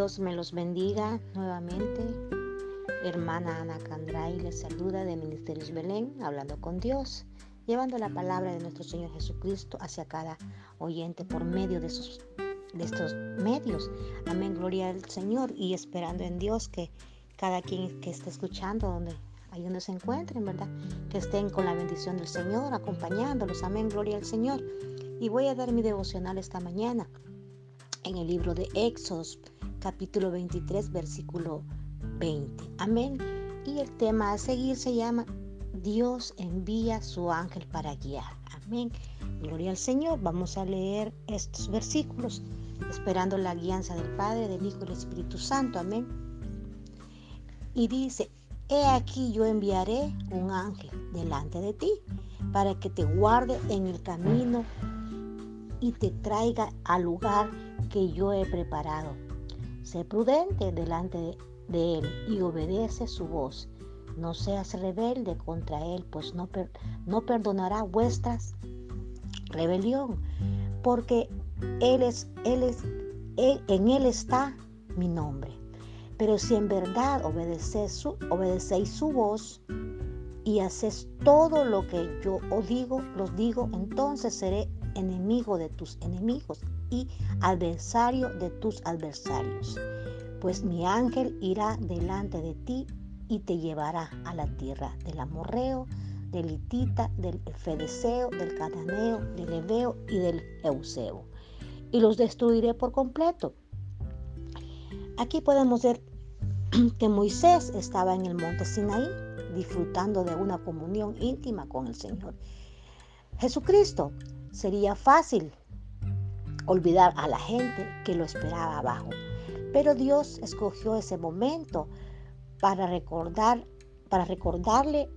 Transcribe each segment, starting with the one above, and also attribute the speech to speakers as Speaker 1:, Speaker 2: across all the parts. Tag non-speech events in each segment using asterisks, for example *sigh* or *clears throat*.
Speaker 1: Dios me los bendiga nuevamente. Hermana Ana Candray les saluda de Ministerios Belén, hablando con Dios, llevando la palabra de nuestro Señor Jesucristo hacia cada oyente por medio de, de estos medios. Amén, gloria al Señor y esperando en Dios que cada quien que esté escuchando, donde ahí donde se encuentren, ¿verdad? Que estén con la bendición del Señor, acompañándolos. Amén, gloria al Señor. Y voy a dar mi devocional esta mañana en el libro de Éxodos, capítulo 23, versículo 20. Amén. Y el tema a seguir se llama Dios envía su ángel para guiar. Amén. Gloria al Señor. Vamos a leer estos versículos esperando la guianza del Padre, del Hijo y del Espíritu Santo. Amén. Y dice, he aquí yo enviaré un ángel delante de ti para que te guarde en el camino y te traiga al lugar que yo he preparado. Sé prudente delante de él y obedece su voz. No seas rebelde contra él, pues no, no perdonará vuestras rebelión, porque él es, él es, en él está mi nombre. Pero si en verdad obedecéis su, obedecéis su voz y haces todo lo que yo os digo, los digo, entonces seré enemigo de tus enemigos y adversario de tus adversarios. Pues mi ángel irá delante de ti y te llevará a la tierra del amorreo, del hitita, del fedeseo, del cananeo, del ebeo y del euseo. Y los destruiré por completo. Aquí podemos ver *clears throat* que Moisés estaba en el monte Sinaí disfrutando de una comunión íntima con el Señor. Jesucristo sería fácil olvidar a la gente que lo esperaba abajo. Pero Dios escogió ese momento para recordar, para recordarle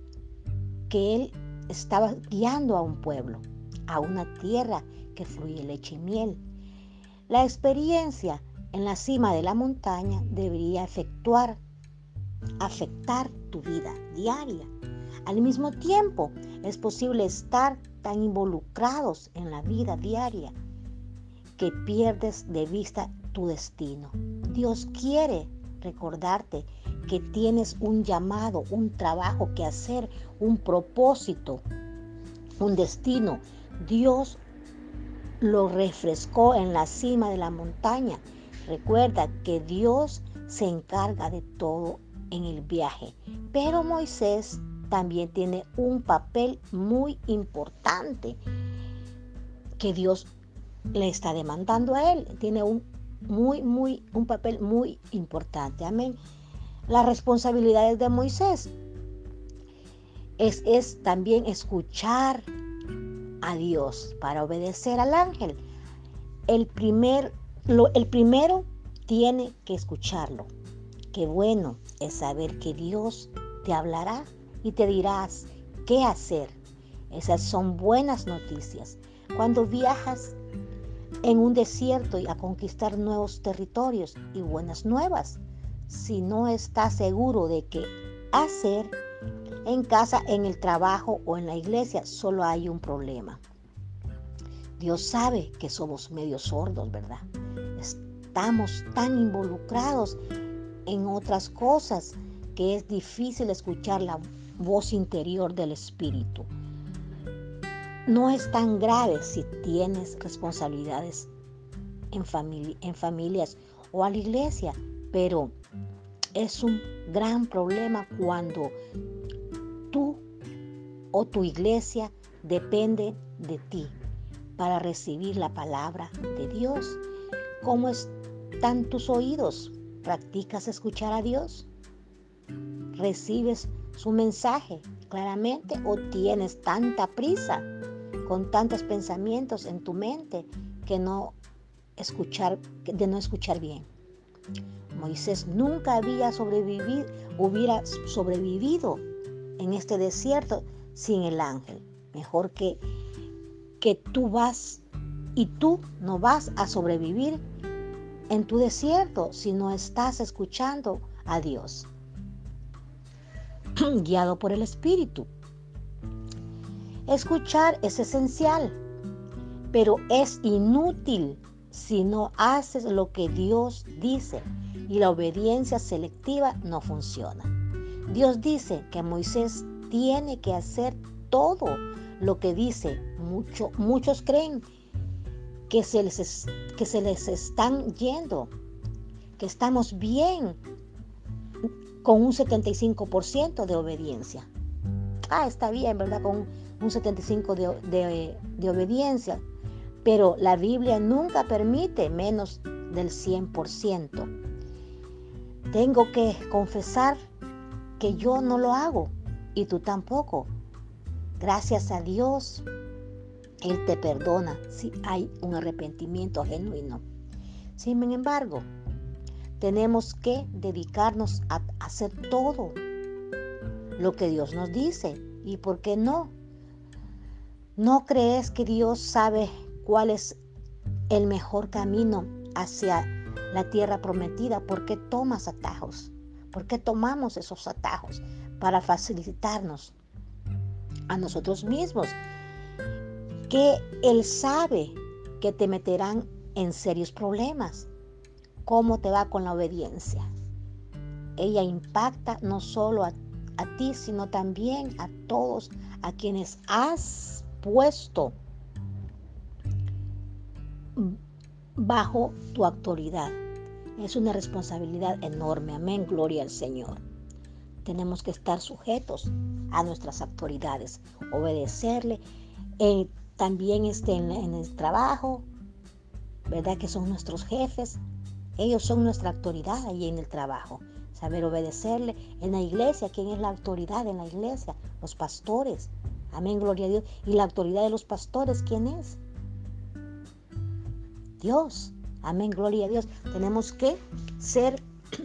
Speaker 1: que Él estaba guiando a un pueblo, a una tierra que fluye leche y miel. La experiencia en la cima de la montaña debería efectuar, afectar tu vida diaria. Al mismo tiempo, es posible estar tan involucrados en la vida diaria que pierdes de vista tu destino. Dios quiere recordarte que tienes un llamado, un trabajo que hacer, un propósito, un destino. Dios lo refrescó en la cima de la montaña. Recuerda que Dios se encarga de todo en el viaje. Pero Moisés también tiene un papel muy importante que Dios le está demandando a él. Tiene un muy, muy, un papel muy importante. Amén. Las responsabilidades de Moisés es, es también escuchar a Dios para obedecer al ángel. El, primer, lo, el primero tiene que escucharlo. Qué bueno es saber que Dios te hablará y te dirás qué hacer. Esas son buenas noticias. Cuando viajas en un desierto y a conquistar nuevos territorios y buenas nuevas. Si no estás seguro de qué hacer en casa, en el trabajo o en la iglesia, solo hay un problema. Dios sabe que somos medio sordos, ¿verdad? Estamos tan involucrados en otras cosas que es difícil escuchar la voz interior del Espíritu. No es tan grave si tienes responsabilidades en, en familias o a la iglesia, pero es un gran problema cuando tú o tu iglesia depende de ti para recibir la palabra de Dios. ¿Cómo están tus oídos? ¿Practicas escuchar a Dios? ¿Recibes su mensaje claramente o tienes tanta prisa con tantos pensamientos en tu mente que no escuchar, de no escuchar bien. Moisés nunca había sobrevivido, hubiera sobrevivido en este desierto sin el ángel. Mejor que, que tú vas y tú no vas a sobrevivir en tu desierto si no estás escuchando a Dios, *clears throat* guiado por el Espíritu. Escuchar es esencial, pero es inútil si no haces lo que Dios dice y la obediencia selectiva no funciona. Dios dice que Moisés tiene que hacer todo lo que dice. muchos creen que se, les, que se les están yendo, que estamos bien con un 75% de obediencia. Ah, está bien, ¿verdad? Con un 75% de, de obediencia. Pero la Biblia nunca permite menos del 100%. Tengo que confesar que yo no lo hago y tú tampoco. Gracias a Dios, Él te perdona si hay un arrepentimiento genuino. Sin embargo, tenemos que dedicarnos a hacer todo lo que Dios nos dice. ¿Y por qué no? ¿No crees que Dios sabe cuál es el mejor camino hacia la tierra prometida? ¿Por qué tomas atajos? ¿Por qué tomamos esos atajos? Para facilitarnos a nosotros mismos. Que Él sabe que te meterán en serios problemas. ¿Cómo te va con la obediencia? Ella impacta no solo a, a ti, sino también a todos a quienes has puesto bajo tu autoridad. Es una responsabilidad enorme. Amén, gloria al Señor. Tenemos que estar sujetos a nuestras autoridades, obedecerle. Eh, también este, en, en el trabajo, ¿verdad? Que son nuestros jefes. Ellos son nuestra autoridad ahí en el trabajo. Saber obedecerle. En la iglesia, ¿quién es la autoridad en la iglesia? Los pastores. Amén, gloria a Dios. ¿Y la autoridad de los pastores quién es? Dios. Amén, gloria a Dios. Tenemos que ser *clears throat*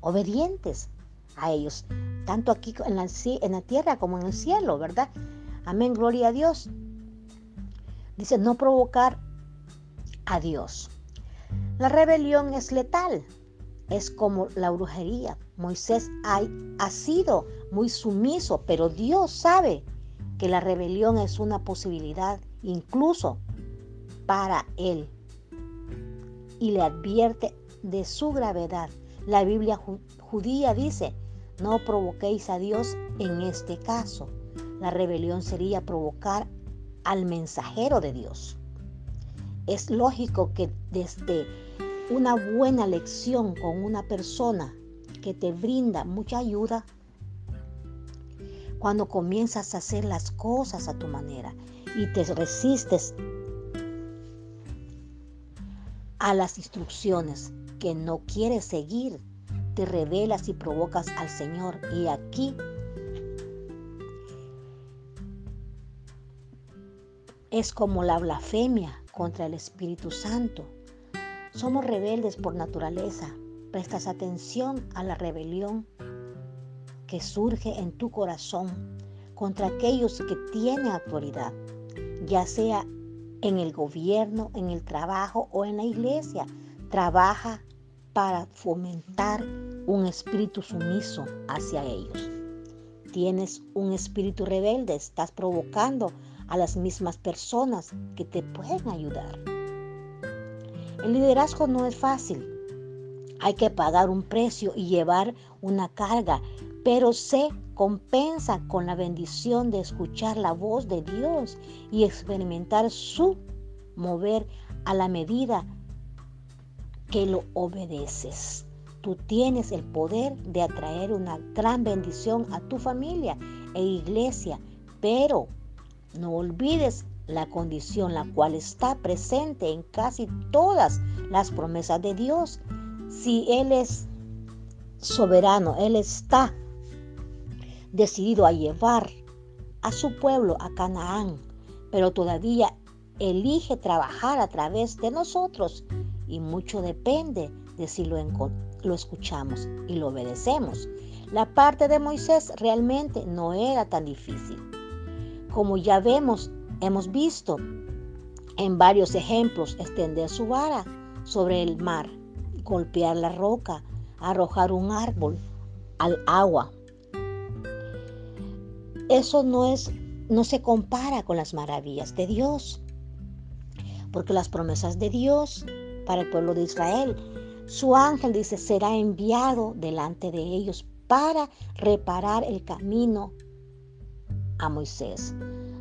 Speaker 1: obedientes a ellos, tanto aquí en la, en la tierra como en el cielo, ¿verdad? Amén, gloria a Dios. Dice, no provocar a Dios. La rebelión es letal, es como la brujería. Moisés ha, sido muy sumiso, pero Dios sabe que la rebelión es una posibilidad incluso para él y le advierte de su gravedad. La Biblia judía dice, no provoquéis a Dios en este caso. La rebelión sería provocar al mensajero de Dios. Es lógico que desde una buena lección con una persona que te brinda mucha ayuda, cuando comienzas a hacer las cosas a tu manera y te resistes a las instrucciones que no quieres seguir, te revelas y provocas al Señor. Y aquí es como la blasfemia contra el Espíritu Santo. Somos rebeldes por naturaleza. Prestas atención a la rebelión que surge en tu corazón contra aquellos que tienen autoridad, ya sea en el gobierno, en el trabajo o en la iglesia. Trabaja para fomentar un espíritu sumiso hacia ellos. Tienes un espíritu rebelde, estás provocando a las mismas personas que te pueden ayudar. El liderazgo no es fácil. Hay que pagar un precio y llevar una carga, pero sé compensa con la bendición de escuchar la voz de Dios y experimentar su mover a la medida que lo obedeces. Tú tienes el poder de atraer una gran bendición a tu familia e iglesia, pero no olvides la condición la cual está presente en casi todas las promesas de Dios. Si Él es soberano, Él está decidido a llevar a su pueblo a Canaán, pero todavía elige trabajar a través de nosotros y mucho depende de si lo, lo escuchamos y lo obedecemos. La parte de Moisés realmente no era tan difícil. Como ya vemos, hemos visto en varios ejemplos extender su vara sobre el mar, golpear la roca, arrojar un árbol al agua eso no es no se compara con las maravillas de Dios. porque las promesas de Dios para el pueblo de Israel, su ángel dice, será enviado delante de ellos para reparar el camino a Moisés.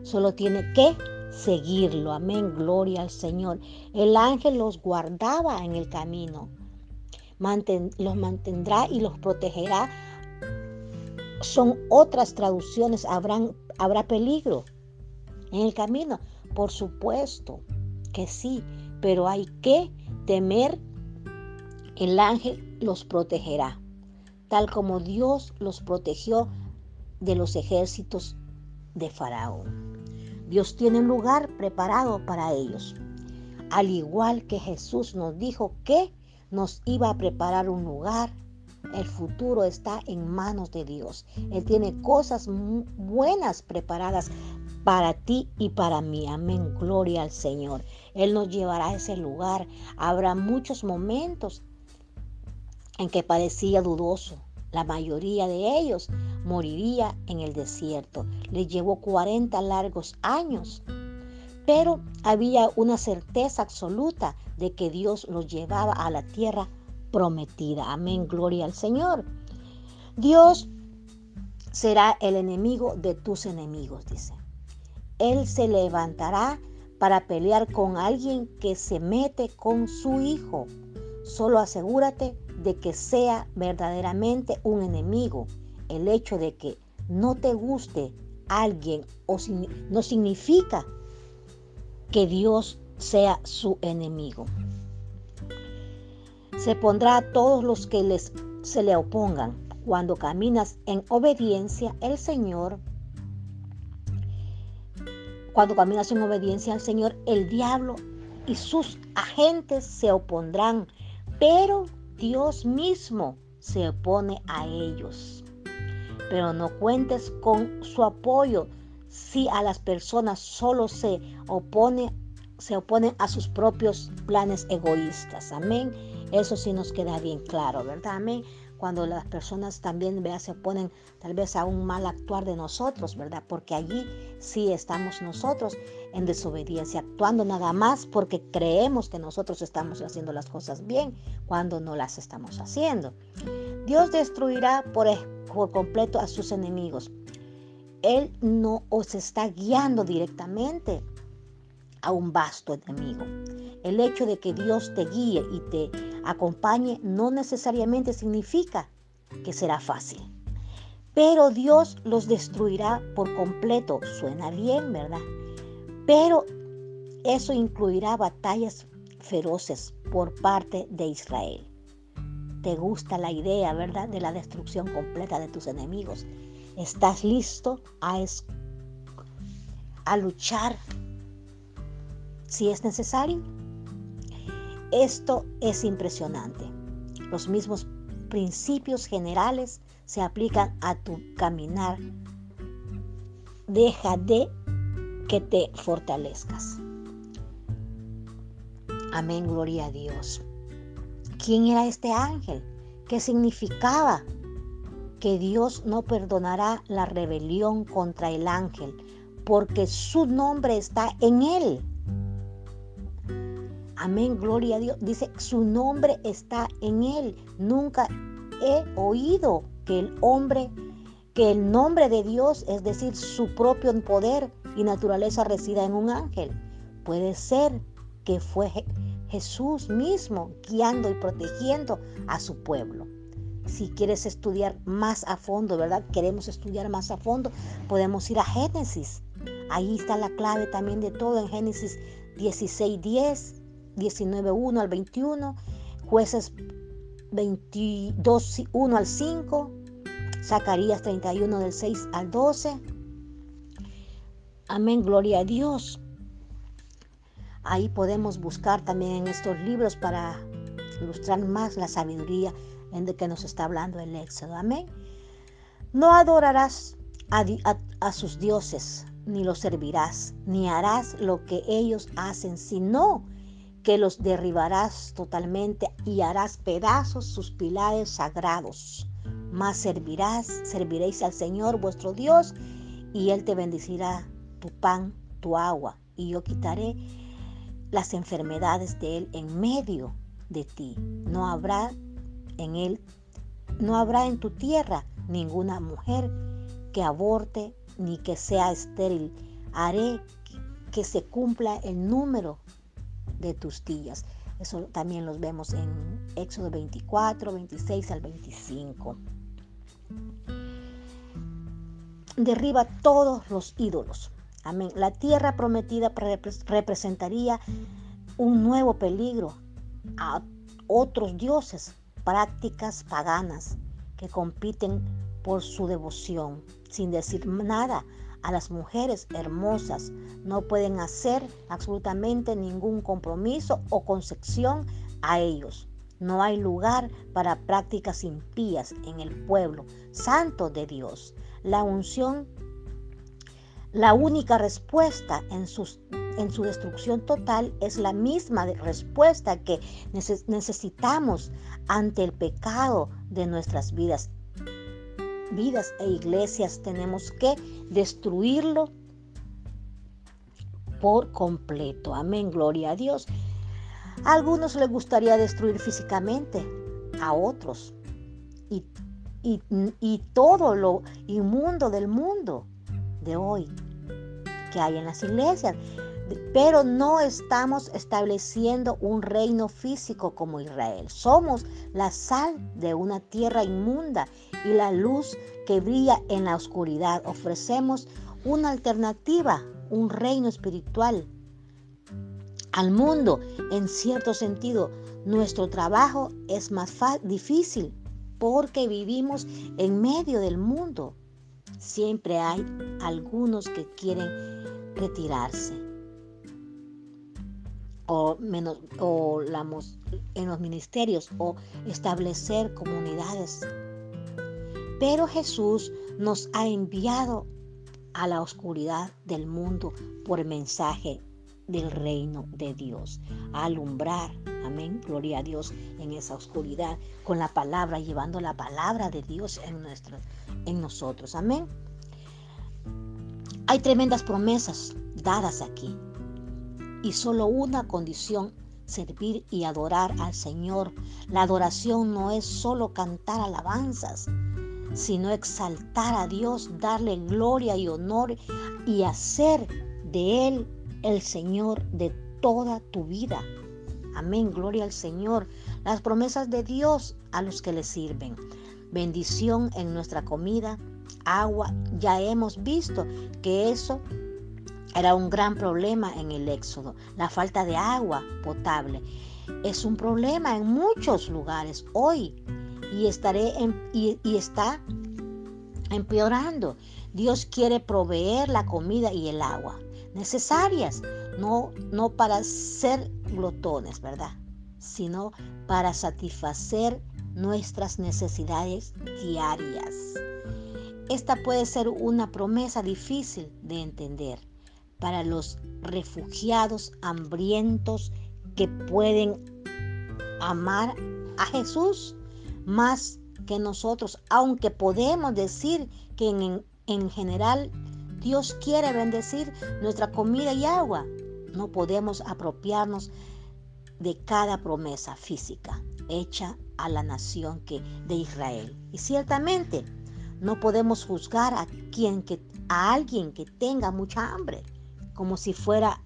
Speaker 1: Solo tiene que seguirlo. Amén. Gloria al Señor. El ángel los guardaba en el camino. los mantendrá y los protegerá. Son otras traducciones. Habrán, habrá peligro en el camino. Por supuesto que sí, pero hay que temer. El ángel los protegerá, tal como Dios los protegió de los ejércitos de Faraón. Dios tiene un lugar preparado para ellos. Al igual que Jesús nos dijo que nos iba a preparar un lugar, el futuro está en manos de Dios. Él tiene cosas buenas preparadas para ti y para mí. Amén. Gloria al Señor. Él nos llevará a ese lugar. Habrá muchos momentos en que parecía dudoso. La mayoría de ellos moriría en el desierto. Le llevó 40 largos años. Pero había una certeza absoluta de que Dios los llevaba a la tierra prometida. Amén, gloria al Señor. Dios será el enemigo de tus enemigos, dice. Él se levantará para pelear con alguien que se mete con su hijo. Solo asegúrate de que sea verdaderamente un enemigo el hecho de que no te guste alguien o no significa que Dios sea su enemigo. Se pondrá a todos los que les, se le opongan. Cuando caminas en obediencia, el Señor, cuando caminas en obediencia al Señor, el diablo y sus agentes se opondrán, pero Dios mismo se opone a ellos pero no cuentes con su apoyo si a las personas solo se opone se oponen a sus propios planes egoístas. Amén. Eso sí nos queda bien claro, ¿verdad? Amén. Cuando las personas también se oponen tal vez a un mal actuar de nosotros, ¿verdad? Porque allí sí estamos nosotros en desobediencia, actuando nada más porque creemos que nosotros estamos haciendo las cosas bien cuando no las estamos haciendo. Dios destruirá por, completo a sus enemigos. Él no os está guiando directamente a un vasto enemigo. El hecho de que Dios te guíe y te acompañe no necesariamente significa que será fácil. Pero Dios los destruirá por completo. Suena bien, ¿verdad? Pero eso incluirá batallas feroces por parte de Israel te gusta la idea, ¿verdad?, de la destrucción completa de tus enemigos. ¿Estás listo a, a luchar si es necesario? Esto es impresionante. Los mismos principios generales se aplican a tu caminar. Deja de que te fortalezcas. Amén, gloria a Dios. ¿Quién era este ángel? ¿Qué significaba? Que Dios no perdonará la rebelión contra el ángel, porque su nombre está en él. Amén, gloria a Dios. Dice, su nombre está en él. Nunca he oído que el hombre, que el nombre de Dios, es decir, su propio poder y naturaleza resida en un ángel. Puede ser que fue Jesús mismo guiando y protegiendo a su pueblo. Si quieres estudiar más a fondo, ¿verdad? Queremos estudiar más a fondo, podemos ir a Génesis. Ahí está la clave también de todo en Génesis 16, 10, 19, 1 al 21, jueces 22, 1 al 5, Zacarías 31 del 6 al 12. Amén, gloria a Dios. Ahí podemos buscar también en estos libros para ilustrar más la sabiduría en de que nos está hablando el Éxodo. Amén. No adorarás a, sus dioses, ni los servirás, ni harás lo que ellos hacen, sino que los derribarás totalmente y harás pedazos sus pilares sagrados. Mas servirás, serviréis al Señor vuestro Dios, y Él te bendecirá tu pan, tu agua, y yo quitaré las enfermedades de él en medio de ti. No habrá en él, no habrá en tu tierra ninguna mujer que aborte ni que sea estéril. Haré que se cumpla el número de tus días. Eso también los vemos en Éxodo 24, 26 al 25. Derriba todos los ídolos. Amén. La tierra prometida representaría un nuevo peligro a otros dioses, prácticas paganas que compiten por su devoción, sin decir nada a las mujeres hermosas. No pueden hacer absolutamente ningún compromiso o concesión a ellos. No hay lugar para prácticas impías en el pueblo santo de Dios. La unción, la única respuesta en, en su destrucción total es la misma respuesta que necesitamos ante el pecado de nuestras vidas vidas e iglesias tenemos que destruirlo por completo. Amén, gloria a Dios. A algunos les gustaría destruir físicamente, a otros. Y, y todo lo inmundo del mundo de hoy que hay en las iglesias pero no estamos estableciendo un reino físico como Israel. Somos la sal de una tierra inmunda y la luz que brilla en la oscuridad. Ofrecemos una alternativa, un reino espiritual al mundo. En cierto sentido, nuestro trabajo es más difícil porque vivimos en medio del mundo. Siempre hay algunos que quieren retirarse o, menos, o en los ministerios o establecer comunidades. Pero Jesús nos ha enviado a la oscuridad del mundo por mensaje del reino de Dios, a alumbrar, amén, gloria a Dios en esa oscuridad, con la palabra, llevando la palabra de Dios en, nuestro, en nosotros, amén. Hay tremendas promesas dadas aquí, y solo una condición, servir y adorar al Señor. La adoración no es solo cantar alabanzas, sino exaltar a Dios, darle gloria y honor y hacer de Él el Señor de toda tu vida. Amén, gloria al Señor. Las promesas de Dios a los que le sirven. Bendición en nuestra comida, agua. Ya hemos visto que eso era un gran problema en el éxodo, la falta de agua potable. Es un problema en muchos lugares hoy y, estaré y, está empeorando. Dios quiere proveer la comida y el agua necesarias, no, no para ser glotones, ¿verdad? Sino para satisfacer nuestras necesidades diarias. Esta puede ser una promesa difícil de entender para los refugiados hambrientos que pueden amar a Jesús más que nosotros, aunque podemos decir que en, en general Dios quiere bendecir nuestra comida y agua, no podemos apropiarnos de cada promesa física hecha a la nación que, de Israel. Y ciertamente no podemos juzgar a, quien que, a alguien que tenga mucha hambre como si fuera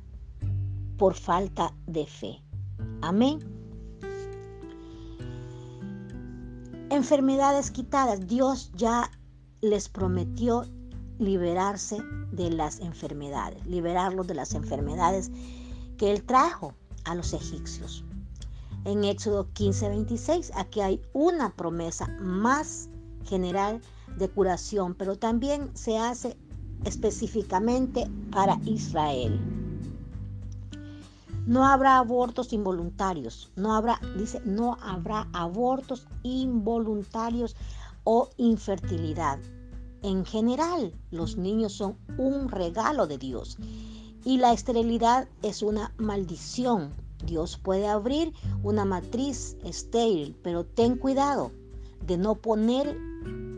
Speaker 1: por falta de fe. Amén. Enfermedades quitadas. Dios ya les prometió liberarse de las enfermedades, liberarlos de las enfermedades que Él trajo a los egipcios. En Éxodo 15, 26, aquí hay una promesa más general de curación, pero también se hace específicamente para Israel. No habrá abortos involuntarios, no habrá, dice, no habrá abortos involuntarios o infertilidad. En general, los niños son un regalo de Dios y la esterilidad es una maldición. Dios puede abrir una matriz estéril, pero ten cuidado de no poner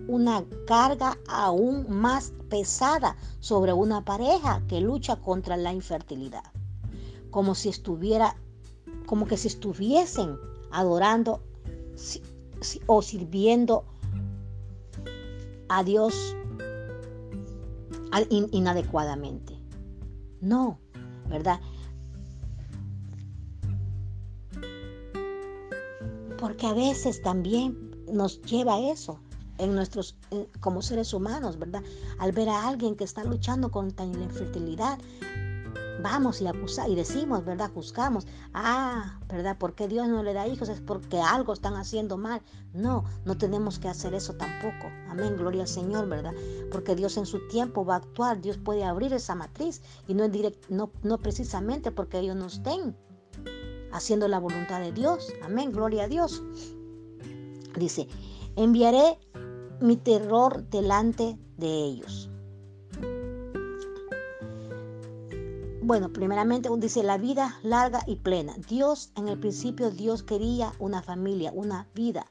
Speaker 1: una carga aún más pesada sobre una pareja que lucha contra la infertilidad. como si estuviera, como que si estuviesen adorando o sirviendo a Dios inadecuadamente. No, ¿verdad? Porque a veces también nos lleva a eso en nuestros como seres humanos, ¿verdad? Al ver a alguien que está luchando contra la infertilidad, vamos y acusamos y decimos, ¿verdad? Juzgamos, ah, ¿verdad? ¿Por qué Dios no le da hijos? Es porque algo están haciendo mal. No, no tenemos que hacer eso tampoco. Amén, gloria al Señor, ¿verdad? Porque Dios en su tiempo va a actuar, Dios puede abrir esa matriz y no, no, no precisamente porque ellos no estén haciendo la voluntad de Dios. Amén, gloria a Dios. Dice, enviaré mi terror delante de ellos. Bueno, primeramente dice la vida larga y plena. Dios, en el principio Dios quería una familia, una vida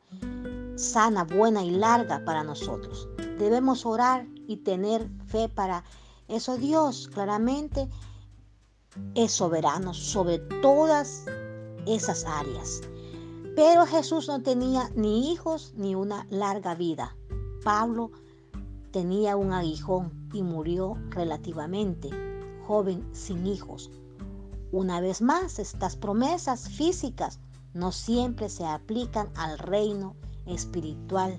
Speaker 1: sana, buena y larga para nosotros. Debemos orar y tener fe para eso. Dios claramente es soberano sobre todas esas áreas. Pero Jesús no tenía ni hijos ni una larga vida. Pablo tenía un aguijón y murió relativamente joven sin hijos. Una vez más, estas promesas físicas no siempre se aplican al reino espiritual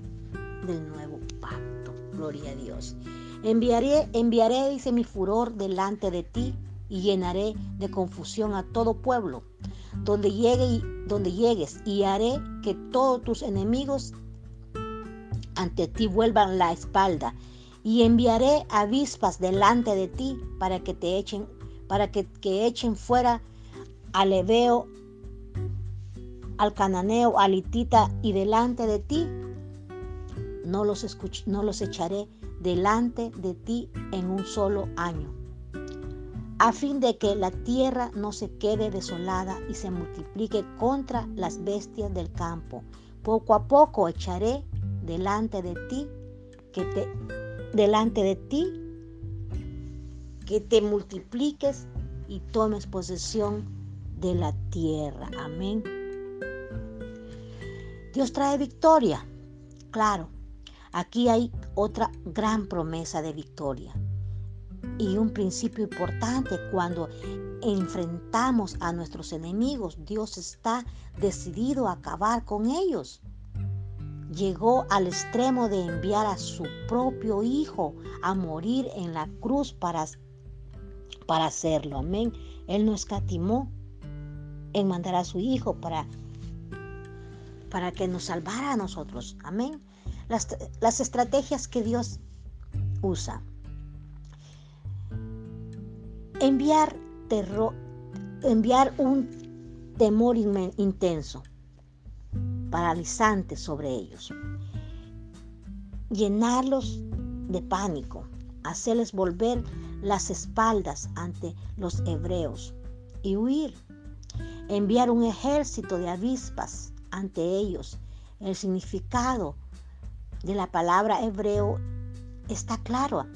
Speaker 1: del nuevo pacto. Gloria a Dios. Enviaré, enviaré, dice mi furor delante de ti y llenaré de confusión a todo pueblo donde, llegue, donde llegues y haré que todos tus enemigos ante ti vuelvan la espalda y enviaré avispas delante de ti para que te echen para que, echen fuera al Ebeo, al Cananeo, al Hitita y delante de ti no los, no los echaré delante de ti en un solo año a fin de que la tierra no se quede desolada y se multiplique contra las bestias del campo. Poco a poco echaré delante de ti que te delante de ti que te multipliques y tomes posesión de la tierra. Amén. Dios trae victoria. Claro, aquí hay otra gran promesa de victoria. Y un principio importante cuando enfrentamos a nuestros enemigos, Dios está decidido a acabar con ellos. Llegó al extremo de enviar a su propio Hijo a morir en la cruz para, para hacerlo. Amén. Él no escatimó en mandar a su Hijo para, para que nos salvara a nosotros. Amén. Las, las estrategias que Dios usa enviar terror, enviar un temor intenso, paralizante sobre ellos, llenarlos de pánico, hacerles volver las espaldas ante los hebreos y huir, enviar un ejército de avispas ante ellos. El significado de la palabra hebreo está claro,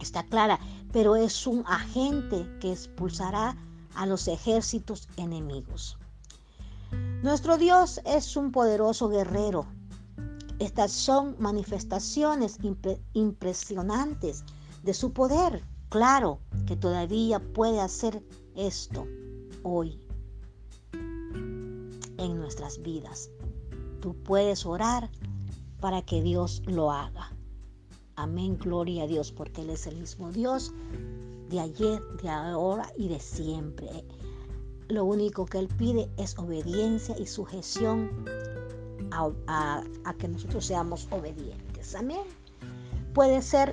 Speaker 1: está clara pero es un agente que expulsará a los ejércitos enemigos. Nuestro Dios es un poderoso guerrero. Estas son manifestaciones impresionantes de su poder. Claro que todavía puede hacer esto hoy en nuestras vidas. Tú puedes orar para que Dios lo haga. Amén, gloria a Dios, porque Él es el mismo Dios de ayer, de ahora y de siempre. Lo único que Él pide es obediencia y sujeción a, que nosotros seamos obedientes. Amén. Puede ser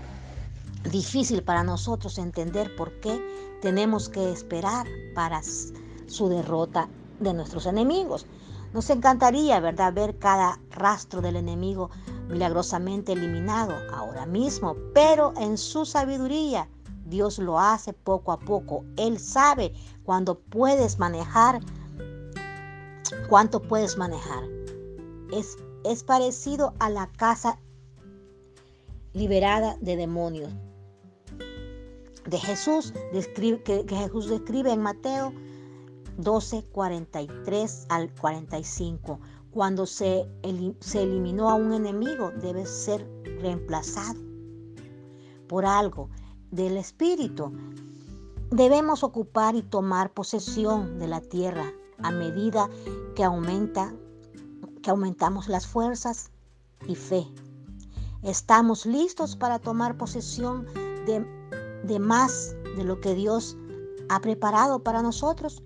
Speaker 1: difícil para nosotros entender por qué tenemos que esperar para su derrota de nuestros enemigos. Nos encantaría, ¿verdad?, ver cada rastro del enemigo milagrosamente eliminado ahora mismo, pero en su sabiduría Dios lo hace poco a poco. Él sabe cuándo puedes manejar, cuánto puedes manejar. Es, es parecido a la casa liberada de demonios. De Jesús, que Jesús describe en Mateo 12, 43 al 45. Cuando se, se eliminó a un enemigo, debe ser reemplazado por algo del Espíritu. Debemos ocupar y tomar posesión de la tierra a medida que aumenta que aumentamos las fuerzas y fe. Estamos listos para tomar posesión de, de más de lo que Dios ha preparado para nosotros.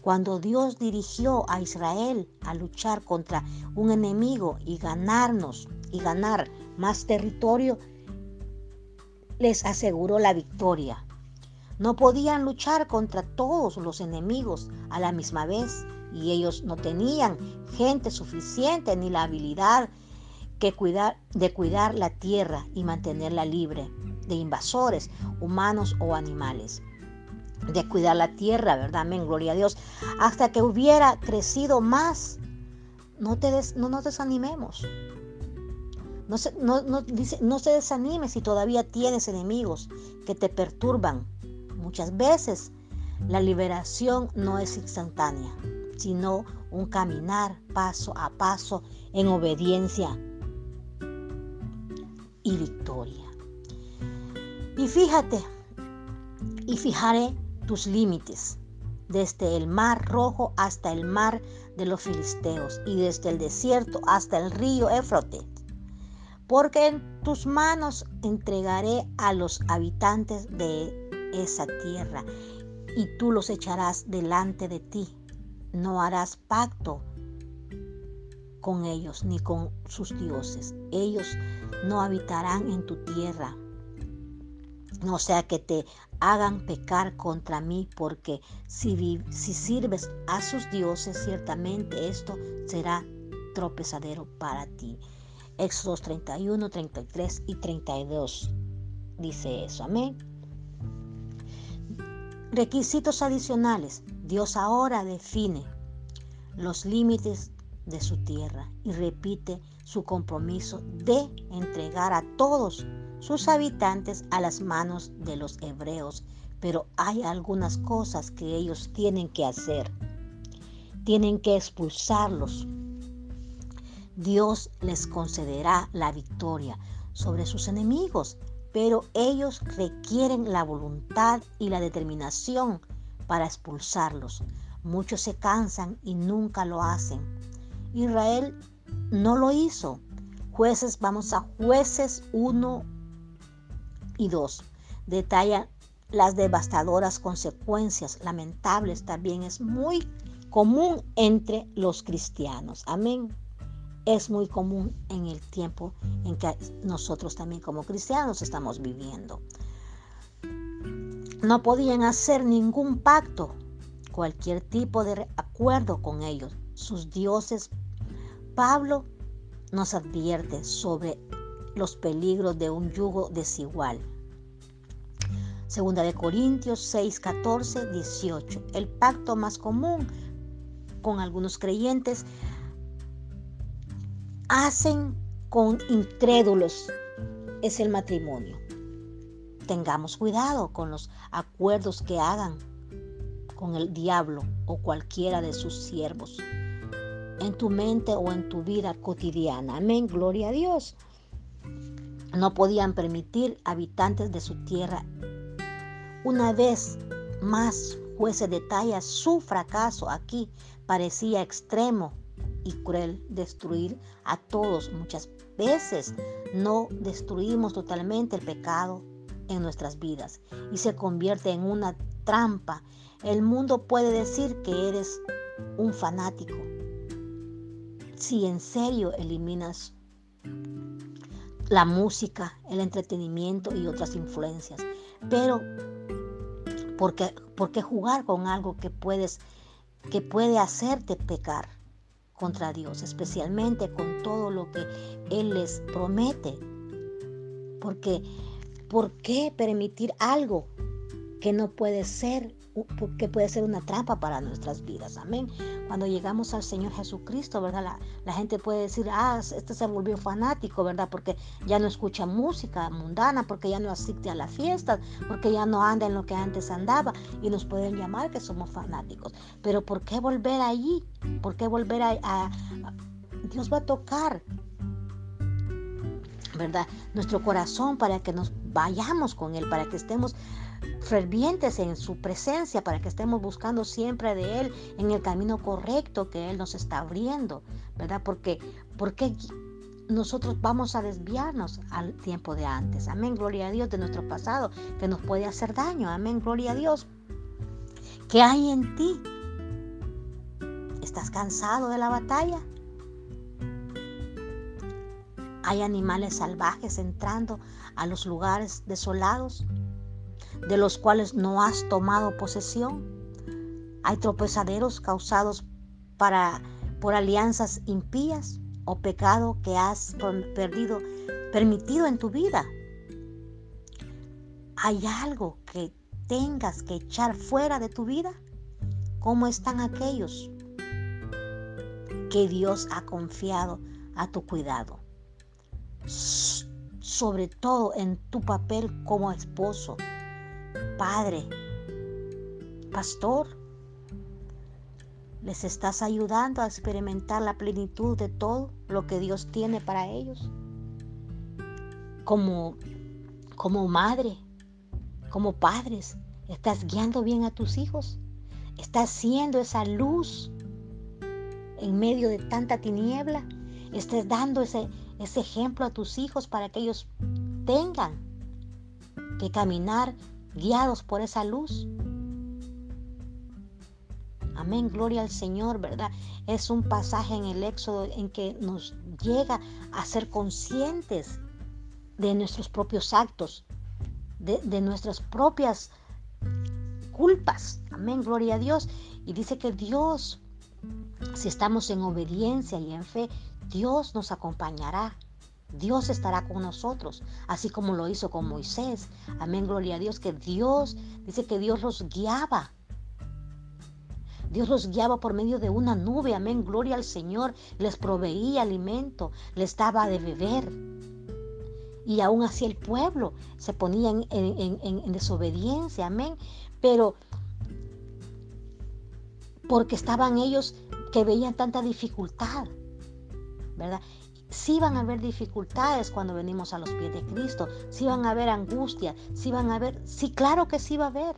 Speaker 1: Cuando Dios dirigió a Israel a luchar contra un enemigo y ganarnos y ganar más territorio, les aseguró la victoria. No podían luchar contra todos los enemigos a la misma vez y ellos no tenían gente suficiente ni la habilidad que cuidar, de cuidar la tierra y mantenerla libre de invasores humanos o animales. De cuidar la tierra, ¿verdad? Amén, gloria a Dios. Hasta que hubiera crecido más. No, te no nos desanimemos. No se, no, dice, no se desanime si todavía tienes enemigos que te perturban. Muchas veces la liberación no es instantánea, sino un caminar paso a paso en obediencia y victoria. Y fíjate, y fijaré tus límites, desde el mar rojo hasta el mar de los filisteos, y desde el desierto hasta el río Éfrote porque en tus manos entregaré a los habitantes de esa tierra, y tú los echarás delante de ti. No harás pacto con ellos ni con sus dioses. Ellos no habitarán en tu tierra. No sea que te hagan pecar contra mí, porque si, si sirves a sus dioses, ciertamente esto será tropezadero para ti. Éxodos 31, 33 y 32. Dice eso, amén. Requisitos adicionales. Dios ahora define los límites de su tierra y repite su compromiso de entregar a todos sus habitantes a las manos de los hebreos. Pero hay algunas cosas que ellos tienen que hacer. Tienen que expulsarlos Dios les concederá la victoria sobre sus enemigos, pero ellos requieren la voluntad y la determinación para expulsarlos. Muchos se cansan y nunca lo hacen. Israel no lo hizo. Jueces, vamos a jueces 1 y 2. Detalla las devastadoras consecuencias lamentables también es muy común entre los cristianos. Amén es muy común en el tiempo en que nosotros también como cristianos estamos viviendo. No podían hacer ningún pacto, cualquier tipo de acuerdo con ellos, sus dioses. Pablo nos advierte sobre los peligros de un yugo desigual. Segunda de Corintios 6, 14, 18. El pacto más común con algunos creyentes hacen con incrédulos es el matrimonio. Tengamos cuidado con los acuerdos que hagan con el diablo o cualquiera de sus siervos en tu mente o en tu vida cotidiana. Amén, gloria a Dios. No podían permitir habitantes de su tierra. Una vez más, jueces detalla su fracaso aquí. Parecía extremo y cruel destruir a todos. Muchas veces no destruimos totalmente el pecado en nuestras vidas y se convierte en una trampa. El mundo puede decir que eres un fanático si en serio eliminas la música, el entretenimiento y otras influencias. Pero, ¿por qué, jugar con algo que puedes que puede hacerte pecar? Contra Dios, especialmente con todo lo que Él les promete. Porque, ¿por qué permitir algo que no puede ser, que puede ser una trampa para nuestras vidas. Amén. Cuando llegamos al Señor Jesucristo, ¿verdad? La, gente puede decir, ah, este se volvió fanático, ¿verdad? Porque ya no escucha música mundana, porque ya no asiste a las fiestas, porque ya no anda en lo que antes andaba y nos pueden llamar que somos fanáticos. Pero ¿por qué volver allí? ¿Por qué volver a, a Dios va a tocar ¿verdad? Nuestro corazón para que nos vayamos con Él, para que estemos fervientes en su presencia, para que estemos buscando siempre de Él en el camino correcto que Él nos está abriendo, ¿verdad? Porque, porque nosotros vamos a desviarnos al tiempo de antes. Amén, gloria a Dios de nuestro pasado, que nos puede hacer daño. Amén, gloria a Dios. ¿Qué hay en ti? ¿Estás cansado de la batalla? Hay animales salvajes entrando a los lugares desolados, de los cuales no has tomado posesión. Hay tropezaderos causados para, por alianzas impías o pecado que has perdido, permitido en tu vida. ¿Hay algo que tengas que echar fuera de tu vida? ¿Cómo están aquellos que Dios ha confiado a tu cuidado? sobre todo en tu papel como esposo, padre, pastor. ¿Les estás ayudando a experimentar la plenitud de todo lo que Dios tiene para ellos? Como, como madre, como padres, ¿estás guiando bien a tus hijos? ¿Estás siendo esa luz en medio de tanta tiniebla? ¿Estás dando ese, ese ejemplo a tus hijos para que ellos tengan que caminar guiados por esa luz. Amén, gloria al Señor, ¿verdad? Es un pasaje en el Éxodo en que nos llega a ser conscientes de nuestros propios actos, de, de nuestras propias culpas. Amén, gloria a Dios. Y dice que Dios, si estamos en obediencia y en fe, Dios nos acompañará. Dios estará con nosotros, así como lo hizo con Moisés. Amén, gloria a Dios, que Dios, dice que Dios los guiaba. Dios los guiaba por medio de una nube, amén, gloria al Señor. Les proveía alimento, les daba de beber. Y aún así el pueblo se ponía en, en desobediencia, amén. Pero porque estaban ellos que veían tanta dificultad. ¿verdad? Sí van a haber dificultades cuando venimos a los pies de Cristo, sí van a haber angustia, sí van a haber, sí, claro que sí va a haber.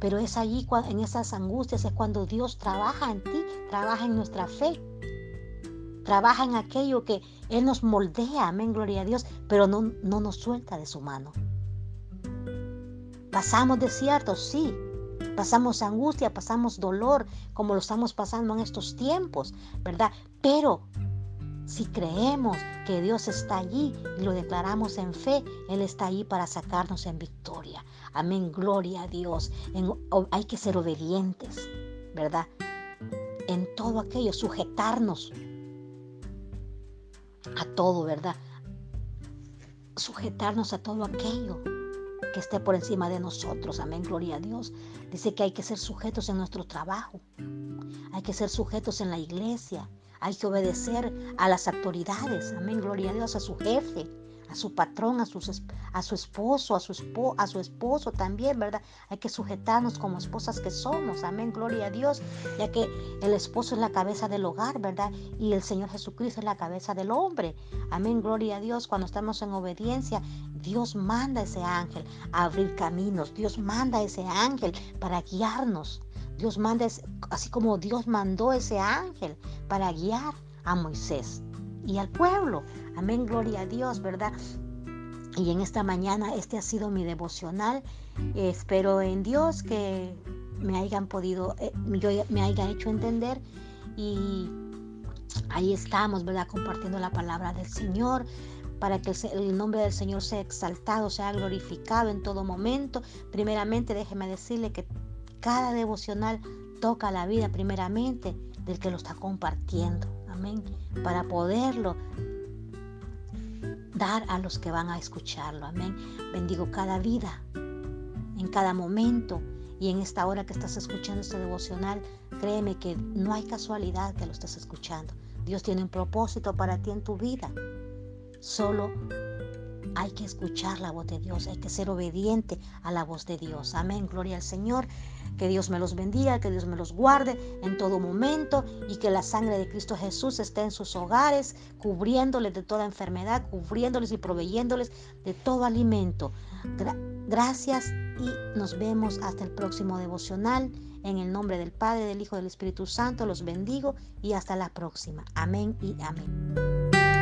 Speaker 1: Pero es allí, en esas angustias, es cuando Dios trabaja en ti, trabaja en nuestra fe, trabaja en aquello que Él nos moldea, amén, gloria a Dios, pero no, no nos suelta de su mano. Pasamos desiertos, sí, pasamos angustia, pasamos dolor, como lo estamos pasando en estos tiempos, ¿verdad? Pero si creemos que Dios está allí y lo declaramos en fe, Él está allí para sacarnos en victoria. Amén, gloria a Dios. hay que ser obedientes, ¿verdad? En todo aquello, sujetarnos a todo, ¿verdad? Sujetarnos a todo aquello que esté por encima de nosotros. Amén, gloria a Dios. Dice que hay que ser sujetos en nuestro trabajo. Hay que ser sujetos en la iglesia. Hay que obedecer a las autoridades. Amén, gloria a Dios, a su jefe, a su patrón, a, a su esposo, a su, a su esposo también, ¿verdad? Hay que sujetarnos como esposas que somos. Amén, gloria a Dios, ya que el esposo es la cabeza del hogar, ¿verdad? Y el Señor Jesucristo es la cabeza del hombre. Amén, gloria a Dios. Cuando estamos en obediencia, Dios manda ese ángel a abrir caminos. Dios manda ese ángel para guiarnos. Dios manda, así como Dios mandó ese ángel para guiar a Moisés y al pueblo. Amén, gloria a Dios, ¿verdad? Y en esta mañana este ha sido mi devocional. espero en Dios que me hayan podido, eh, yo me haya hecho entender y ahí estamos, ¿verdad? Compartiendo la palabra del Señor para que el nombre del Señor sea exaltado, sea glorificado en todo momento. Primeramente, déjeme decirle que cada devocional toca la vida primeramente del que lo está compartiendo. Amén. Para poderlo dar a los que van a escucharlo. Amén. Bendigo cada vida en cada momento y en esta hora que estás escuchando este devocional, créeme que no hay casualidad que lo estés escuchando. Dios tiene un propósito para ti en tu vida. Solo hay que escuchar la voz de Dios, hay que ser obediente a la voz de Dios. Amén, gloria al Señor. Que Dios me los bendiga, que Dios me los guarde en todo momento y que la sangre de Cristo Jesús esté en sus hogares, cubriéndoles de toda enfermedad, cubriéndoles y proveyéndoles de todo alimento. gracias y nos vemos hasta el próximo devocional. En el nombre del Padre, del Hijo y del Espíritu Santo los bendigo y hasta la próxima. Amén y amén.